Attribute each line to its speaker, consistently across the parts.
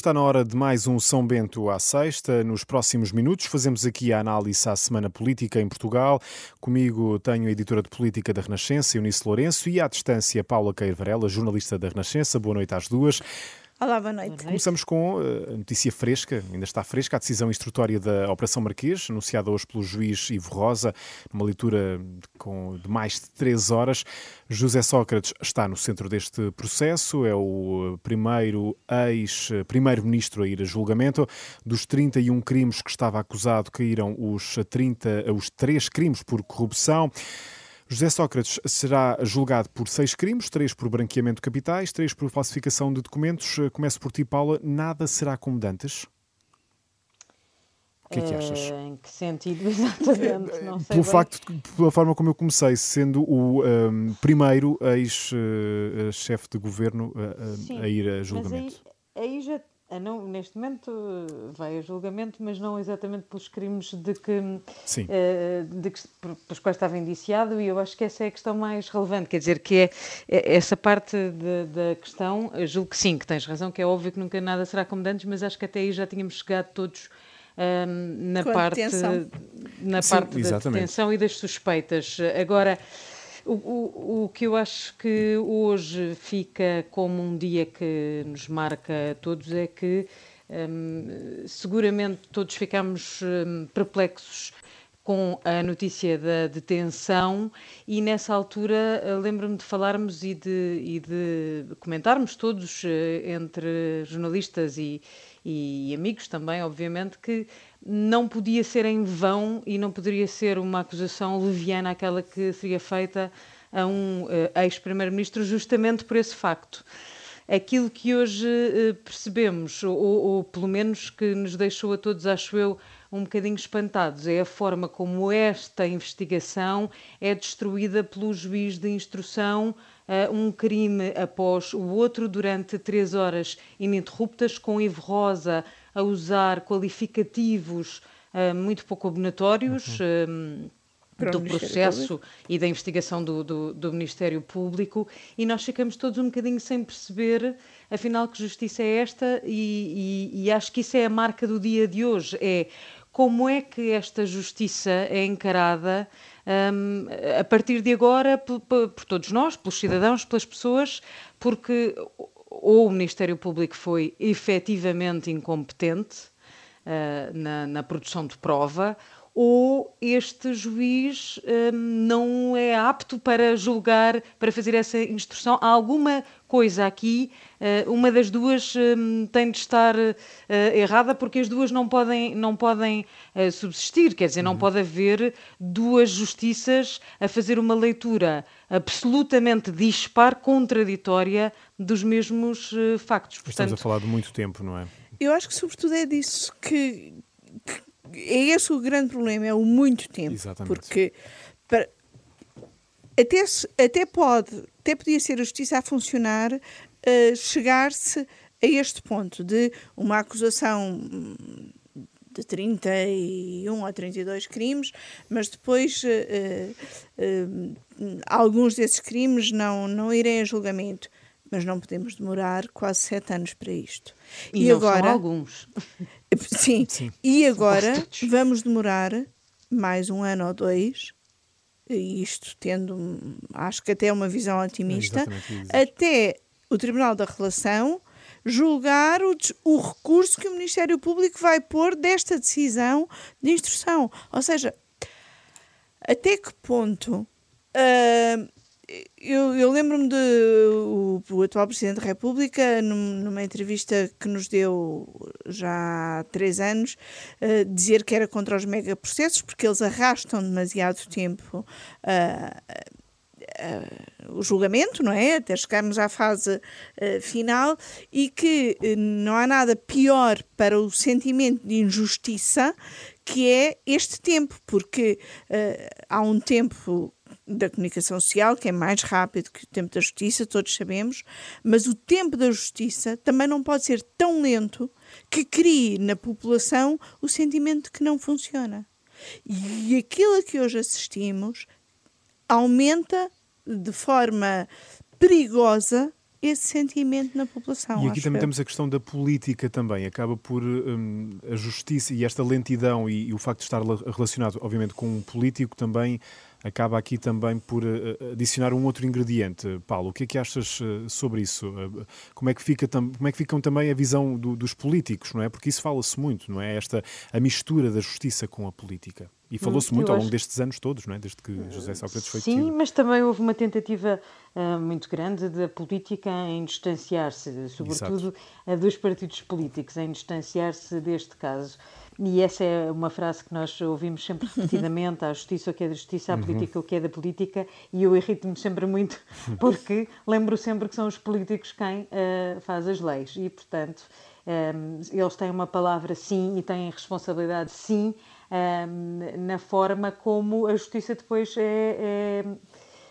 Speaker 1: Está na hora de mais um São Bento à sexta. Nos próximos minutos fazemos aqui a análise à Semana Política em Portugal. Comigo tenho a editora de Política da Renascença, Eunice Lourenço, e à distância Paula Queiro Varela, jornalista da Renascença. Boa noite às duas.
Speaker 2: Olá, boa noite.
Speaker 1: Começamos com eh, a notícia fresca, ainda está fresca, a decisão instrutória da Operação Marquês, anunciada hoje pelo juiz Ivo Rosa, numa leitura com, de mais de três horas. José Sócrates está no centro deste processo, é o primeiro ex-primeiro-ministro a ir a julgamento. Dos 31 crimes que estava acusado, caíram os, 30, os três crimes por corrupção. José Sócrates será julgado por seis crimes, três por branqueamento de capitais, três por falsificação de documentos. Começo por ti, Paula. Nada será como dantes? O que é que achas?
Speaker 2: Uh, em que sentido exatamente? Não sei
Speaker 1: Pelo bem. facto, pela forma como eu comecei, sendo o um, primeiro ex-chefe de governo uh, a ir a julgamento.
Speaker 2: Mas aí, aí já não, neste momento vai a julgamento, mas não exatamente pelos crimes de que, uh, de que pelos quais estava indiciado, e eu acho que essa é a questão mais relevante, quer dizer, que é, é essa parte da questão, julgo que sim, que tens razão, que é óbvio que nunca nada será como antes, mas acho que até aí já tínhamos chegado todos um, na parte, na sim, parte da detenção e das suspeitas. Agora, o, o, que eu acho que hoje fica como um dia que nos marca a todos é que um, seguramente todos ficamos um, perplexos com a notícia da detenção e nessa altura eh, lembro-me de falarmos e de, e de comentarmos todos eh, entre jornalistas e, e amigos também, obviamente, que não podia ser em vão e não poderia ser uma acusação leviana aquela que seria feita a um uh, ex-primeiro-ministro justamente por esse facto. Aquilo que hoje uh, percebemos, ou, ou, pelo menos que nos deixou a todos, acho eu, um bocadinho espantados, é a forma como esta investigação é destruída pelo juiz de instrução um crime após o outro durante três horas ininterruptas, com Ivo Rosa a usar qualificativos uh, muito pouco abonatórios. Uhum. Uh, do processo e da investigação do, do, do, Ministério Público e nós ficamos todos um bocadinho sem perceber afinal que justiça é esta e, e, e acho que isso é a marca do dia de hoje é como é que esta justiça é encarada um, a partir de agora por, por, todos nós, pelos cidadãos, pelas pessoas, porque ou o Ministério Público foi efetivamente incompetente uh, na, na produção de prova, ou este juiz um, não é apto para julgar, para fazer essa instrução. Há alguma coisa aqui, uh, uma das duas um, tem de estar uh, errada, porque as duas não podem, não podem uh, subsistir, quer dizer, não uhum. pode haver duas justiças a fazer uma leitura absolutamente dispar, contraditória dos mesmos factos.
Speaker 1: Portanto, Estamos a falar de muito tempo, não é?
Speaker 3: Eu acho que, sobretudo, é disso que, que é esse o grande problema, é o muito tempo.
Speaker 1: Exatamente.
Speaker 3: Porque até, até pode, até podia ser a justiça a funcionar, uh, chegar-se a este ponto de uma acusação de 31 a 32 crimes, mas depois uh, uh, alguns desses crimes não, não irem a julgamento. Mas não podemos demorar quase sete anos para isto.
Speaker 2: E, e agora, alguns.
Speaker 3: Sim. Sim. E agora vamos demorar mais um ano ou dois, isto tendo, acho que até uma visão otimista, é até o Tribunal da Relação julgar o, o recurso que o Ministério Público vai pôr desta decisão de instrução. Ou seja, até que ponto uh, eu, eu lembro-me de o, o, atual Presidente da República, num, numa entrevista que nos deu já há três anos, uh, dizer que era contra os megaprocessos porque eles arrastam demasiado tempo uh, uh, o julgamento, não é? Até chegarmos à fase final e que não há nada pior para o sentimento de injustiça que é este tempo, porque há um tempo da comunicação social, que é mais rápido que o tempo da justiça, todos sabemos, mas o tempo da justiça também não pode ser tão lento que crie na população o sentimento de que não funciona. E aquilo a que hoje assistimos aumenta de forma perigosa esse sentimento na população.
Speaker 1: E aqui também eu. temos a questão da política também, acaba por um, a justiça e esta lentidão e, e, o facto de estar relacionado, obviamente, com um político também acaba aqui também por uh, adicionar um outro ingrediente. Paulo, o que é que achas uh, sobre isso? Uh, como, é que fica como é que ficam também a visão do, dos políticos, não é? Porque isso fala-se muito, não é? Esta a mistura da justiça com a política. E falou-se hum, muito ao longo acho... destes anos todos, não é? Desde que José Sócrates foi
Speaker 2: Sim,
Speaker 1: decidido.
Speaker 2: mas também houve uma tentativa muito grande da política em distanciar-se, sobretudo a dos partidos políticos, em distanciar-se deste caso. E essa é uma frase que nós ouvimos sempre repetidamente: a justiça o que é da justiça, a uhum. política o que é da política, e eu irrito-me sempre muito porque lembro sempre que são os políticos quem uh, faz as leis e, portanto, um, ehm, eles têm uma palavra sim e têm responsabilidade sim um, na forma como a justiça depois é, é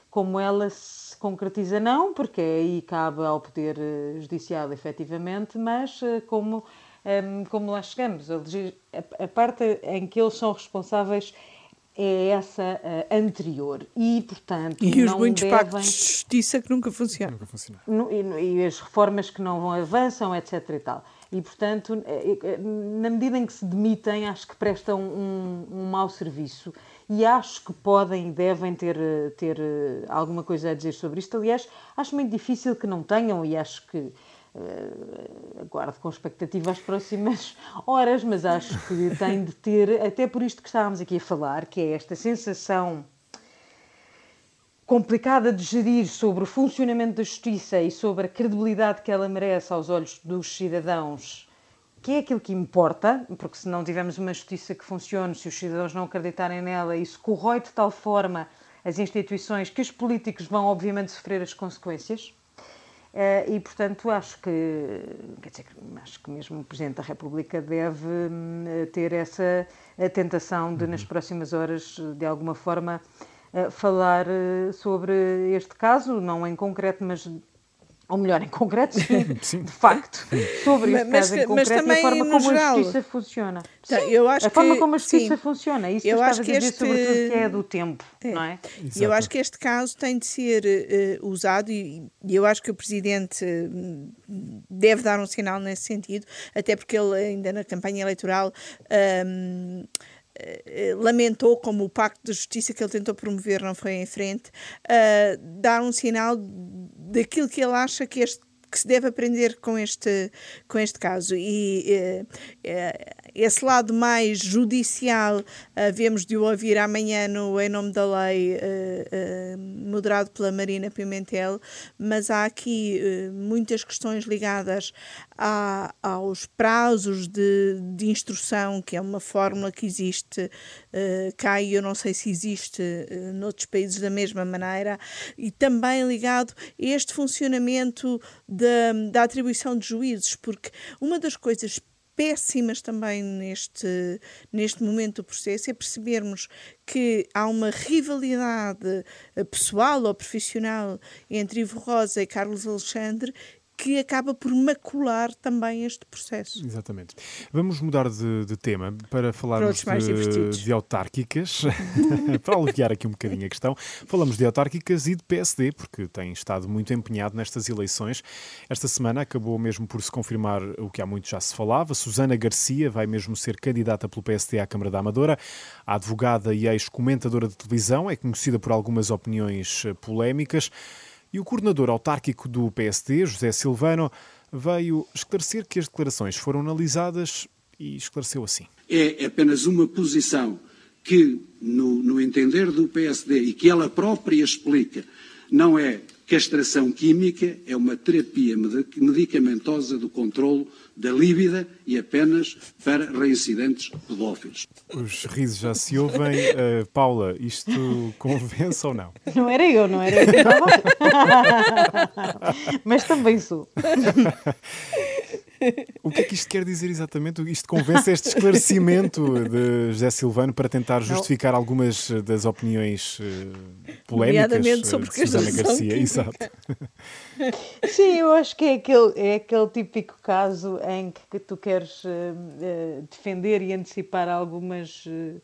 Speaker 2: como ela se concretiza, não, porque aí cabe ao Poder eh, Judicial, efetivamente, mas eh, como um, como lá chegamos. A, a, parte em que eles são responsáveis é essa uh, anterior e, portanto,
Speaker 3: e os muitos devem... pactos de justiça que nunca funcionam. Nunca
Speaker 2: funcionam. E, e, as reformas que não avançam, etc. e tal. E, portanto, eh, eh, na medida em que se demitem, acho que prestam um, um mau serviço e acho que podem e devem ter, ter alguma coisa a dizer sobre isto. Aliás, acho muito difícil que não tenham e acho que Uh, aguardo com expectativa as próximas horas, mas acho que tem de ter, até por isto que estávamos aqui a falar, que é esta sensação complicada de gerir sobre o funcionamento da justiça e sobre a credibilidade que ela merece aos olhos dos cidadãos, que é aquilo que importa, porque se não tivermos uma justiça que funcione, se os cidadãos não acreditarem nela, isso corrói de tal forma as instituições que os políticos vão, obviamente, sofrer as consequências. Uh, e, portanto, acho que, quer dizer, acho que mesmo o Presidente da República deve uh, ter essa tentação de, nas uhum. próximas horas, de alguma forma, falar sobre este caso, não em concreto, mas ou melhor, em concreto, sim, sim. de facto, sobre este mas, caso em concreto e a forma como geral. a justiça funciona. Tá, sim, eu acho a forma como a justiça sim. funciona. Isso eu que acho que este... sobretudo, que é do tempo, é. não é?
Speaker 3: Exato. Eu acho que este caso tem de ser uh, usado e, e, eu acho que o Presidente uh, deve dar um sinal nesse sentido, até porque ele ainda na campanha eleitoral... Um, eh, lamentou como o pacto de justiça que ele tentou promover não foi em frente, uh, dar um sinal daquilo que ele acha que este que se deve aprender com este, com este caso. E eh, eh, esse lado mais judicial havemos de o ouvir amanhã no Em Nome da Lei, eh, moderado pela Marina Pimentel, mas há aqui muitas questões ligadas a, aos prazos de, de instrução, que é uma fórmula que existe cá e eu não sei se existe noutros países da mesma maneira, e também ligado a este funcionamento da, da atribuição de juízes, porque uma das coisas péssimas também neste, neste momento do processo é percebermos que há uma rivalidade eh, pessoal ou profissional entre Ivo Rosa e Carlos Alexandre que acaba por macular também este processo.
Speaker 1: Exatamente. Vamos mudar de, de tema para falarmos para de, de, autárquicas, para aliviar aqui um bocadinho a questão. Falamos de autárquicas e de PSD, porque tem estado muito empenhado nestas eleições. Esta semana acabou mesmo por se confirmar o que há muito já se falava. Susana Garcia vai mesmo ser candidata pelo PSD à Câmara da Amadora. A advogada e ex-comentadora de televisão é conhecida por algumas opiniões polémicas. E o coordenador autárquico do PSD, José Silvano, veio esclarecer que as declarações foram analisadas e esclareceu assim.
Speaker 4: É apenas uma posição que, no, no entender do PSD e que ela própria explica, não é castração química, é uma terapia medicamentosa do controlo da líbida e apenas para reincidentes pedófilos.
Speaker 1: Os risos já se ouvem. Uh, Paula, isto convence ou não?
Speaker 2: Não era eu, não era eu. Mas também sou.
Speaker 1: O que é que isto quer dizer exatamente? Isto convence este esclarecimento de José Silvano para tentar justificar não. algumas das opiniões uh, polémicas
Speaker 3: sobre
Speaker 1: de Susana Garcia. Exato.
Speaker 2: Sim, eu acho que é aquele, é aquele típico caso em que tu queres uh, uh, defender e antecipar algumas. Uh,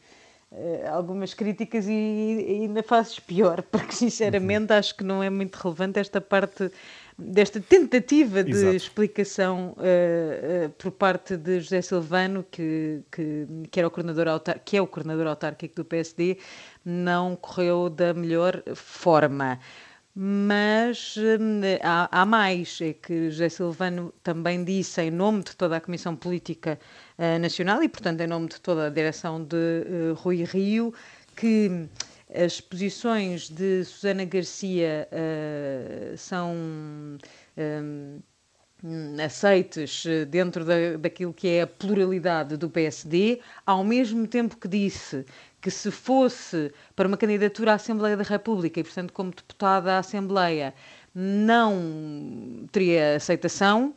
Speaker 2: algumas críticas e, e, ainda fazes pior, porque sinceramente uhum. acho que não é muito relevante esta parte desta tentativa de Exato. explicação uh, uh, por parte de José Silvano, que, que, que, era o coordenador autar, que é o coordenador autárquico do PSD, não correu da melhor forma. Mas há, há, mais, é que José Silvano também disse, em nome de toda a Comissão Política uh, Nacional e, portanto, em nome de toda a direção de Rui Rio, que as posições de Susana Garcia uh, são um, aceites dentro da, daquilo que é a pluralidade do PSD, ao mesmo tempo que disse que se fosse para uma candidatura à Assembleia da República e, portanto, como deputada à Assembleia, não teria aceitação,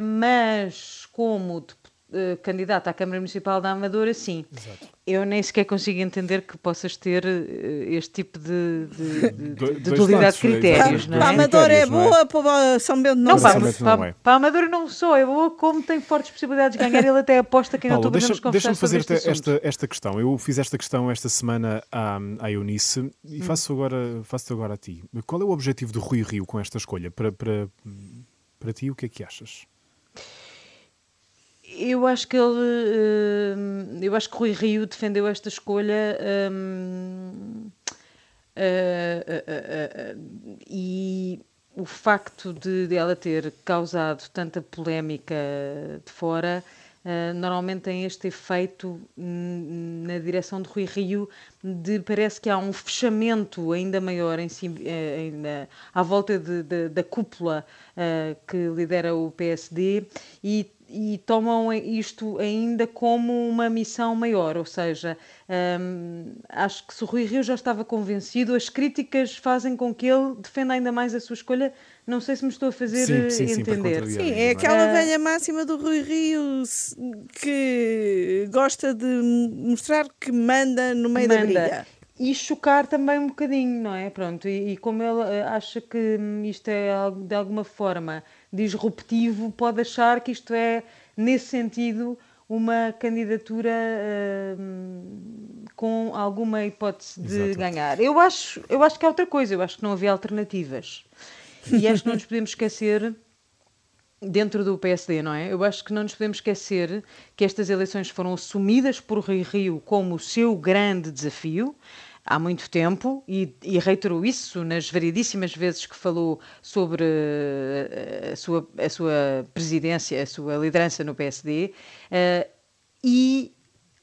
Speaker 2: mas como deputada uh, candidata à Câmara Municipal da Amadora, sim. Exato. Eu nem sequer consigo entender que possas ter uh, este tipo de, de, de, de dualidade de critérios. Não é?
Speaker 3: Para a Amadora é boa, é? para São Bento não, não
Speaker 2: para, para, para, para a Amadora não só é boa, como tem fortes possibilidades de ganhar. Ele até aposta que
Speaker 1: Paulo, deixa, Deixa-me fazer esta, esta, esta, questão. Eu fiz esta questão esta semana à, à Eunice e hum. faço agora, faço agora a ti. Qual é o objetivo de Rui Rio com esta escolha? Para, para, para ti, o que é que achas?
Speaker 2: Eu acho que ele. Uh, eu acho que Rui Rio defendeu esta escolha. Um, uh, uh, e o facto de, de, ela ter causado tanta polémica de fora. normalmente tem este efeito na direção de Rui Rio de parece que há um fechamento ainda maior em si, ainda, à volta de, de, da cúpula que lidera o PSD e e tomam isto ainda como uma missão maior, ou seja, hum, acho que se o Rui Rio já estava convencido, as críticas fazem com que ele defenda ainda mais a sua escolha. Não sei se me estou a fazer sim, sim, entender.
Speaker 3: Sim, sim é aquela uh, velha máxima do Rui Rio que gosta de mostrar que manda no meio manda. da briga
Speaker 2: e chocar também um bocadinho, não é? Pronto, e, e, como ele eh, acha que isto é de alguma forma disruptivo, pode achar que isto é, nesse sentido, uma candidatura uh, com alguma hipótese de Exato. ganhar. Eu acho, eu acho que é outra coisa, eu acho que não havia alternativas. E acho que não nos podemos esquecer dentro do PSD, não é? Eu acho que não nos podemos esquecer que estas eleições foram assumidas por Rio Rio como o seu grande desafio há muito tempo e, e reiterou isso nas variedíssimas vezes que falou sobre eh, a sua, a sua presidência, a sua liderança no PSD. Uh, eh, e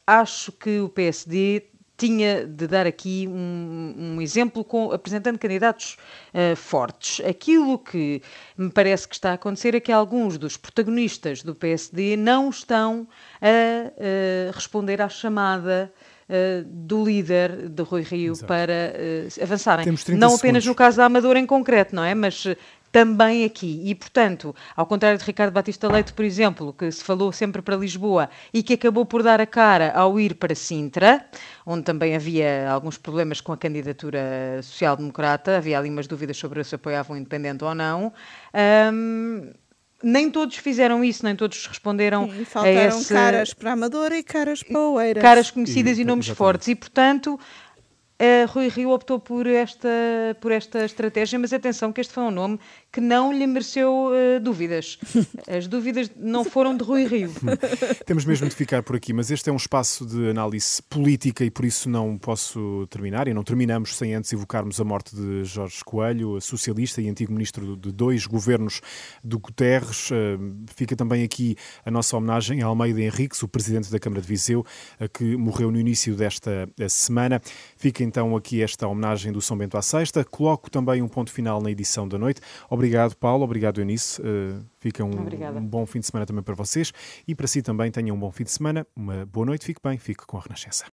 Speaker 2: acho que o PSD tinha de dar aqui um, um exemplo com, apresentando candidatos uh, fortes. Aquilo que me parece que está a acontecer é que alguns dos protagonistas do PSD não estão a uh, responder à chamada uh, do líder de Rui Rio Exato. para avançarem. Não apenas no caso da Amadora em concreto, não é? Mas também aqui. E, portanto, ao contrário de Ricardo Batista Leite, por exemplo, que se falou sempre para Lisboa e que acabou por dar a cara ao ir para Sintra, onde também havia alguns problemas com a candidatura social-democrata, havia ali umas dúvidas sobre se apoiavam independente ou não. Um, nem todos fizeram isso, nem todos responderam
Speaker 3: Sim, faltaram a esse... caras para Amadora e caras para Oeiras.
Speaker 2: Caras conhecidas e, e nomes exatamente. fortes. E, portanto, Uh, Rui Rio optou por esta, por esta estratégia, mas atenção que este foi um nome que não lhe mereceu uh, dúvidas. As dúvidas não foram de Rui Rio.
Speaker 1: Temos mesmo de ficar por aqui, mas este é um espaço de análise política e por isso não posso terminar e não terminamos sem antes evocarmos a morte de Jorge Coelho, socialista e antigo ministro de dois governos do Guterres. Uh, fica também aqui a nossa homenagem a Almeida Henriques, o presidente da Câmara de Viseu, que morreu no início desta semana. Fica então aqui esta homenagem do São Bento à Sexta. Coloco também um ponto final na edição da noite. Obrigado, Paulo. Obrigado, Eunice. Uh, fica um, um, bom fim de semana também para vocês. E para si também tenham um bom fim de semana. Uma boa noite. Fique bem. Fique com a Renascença.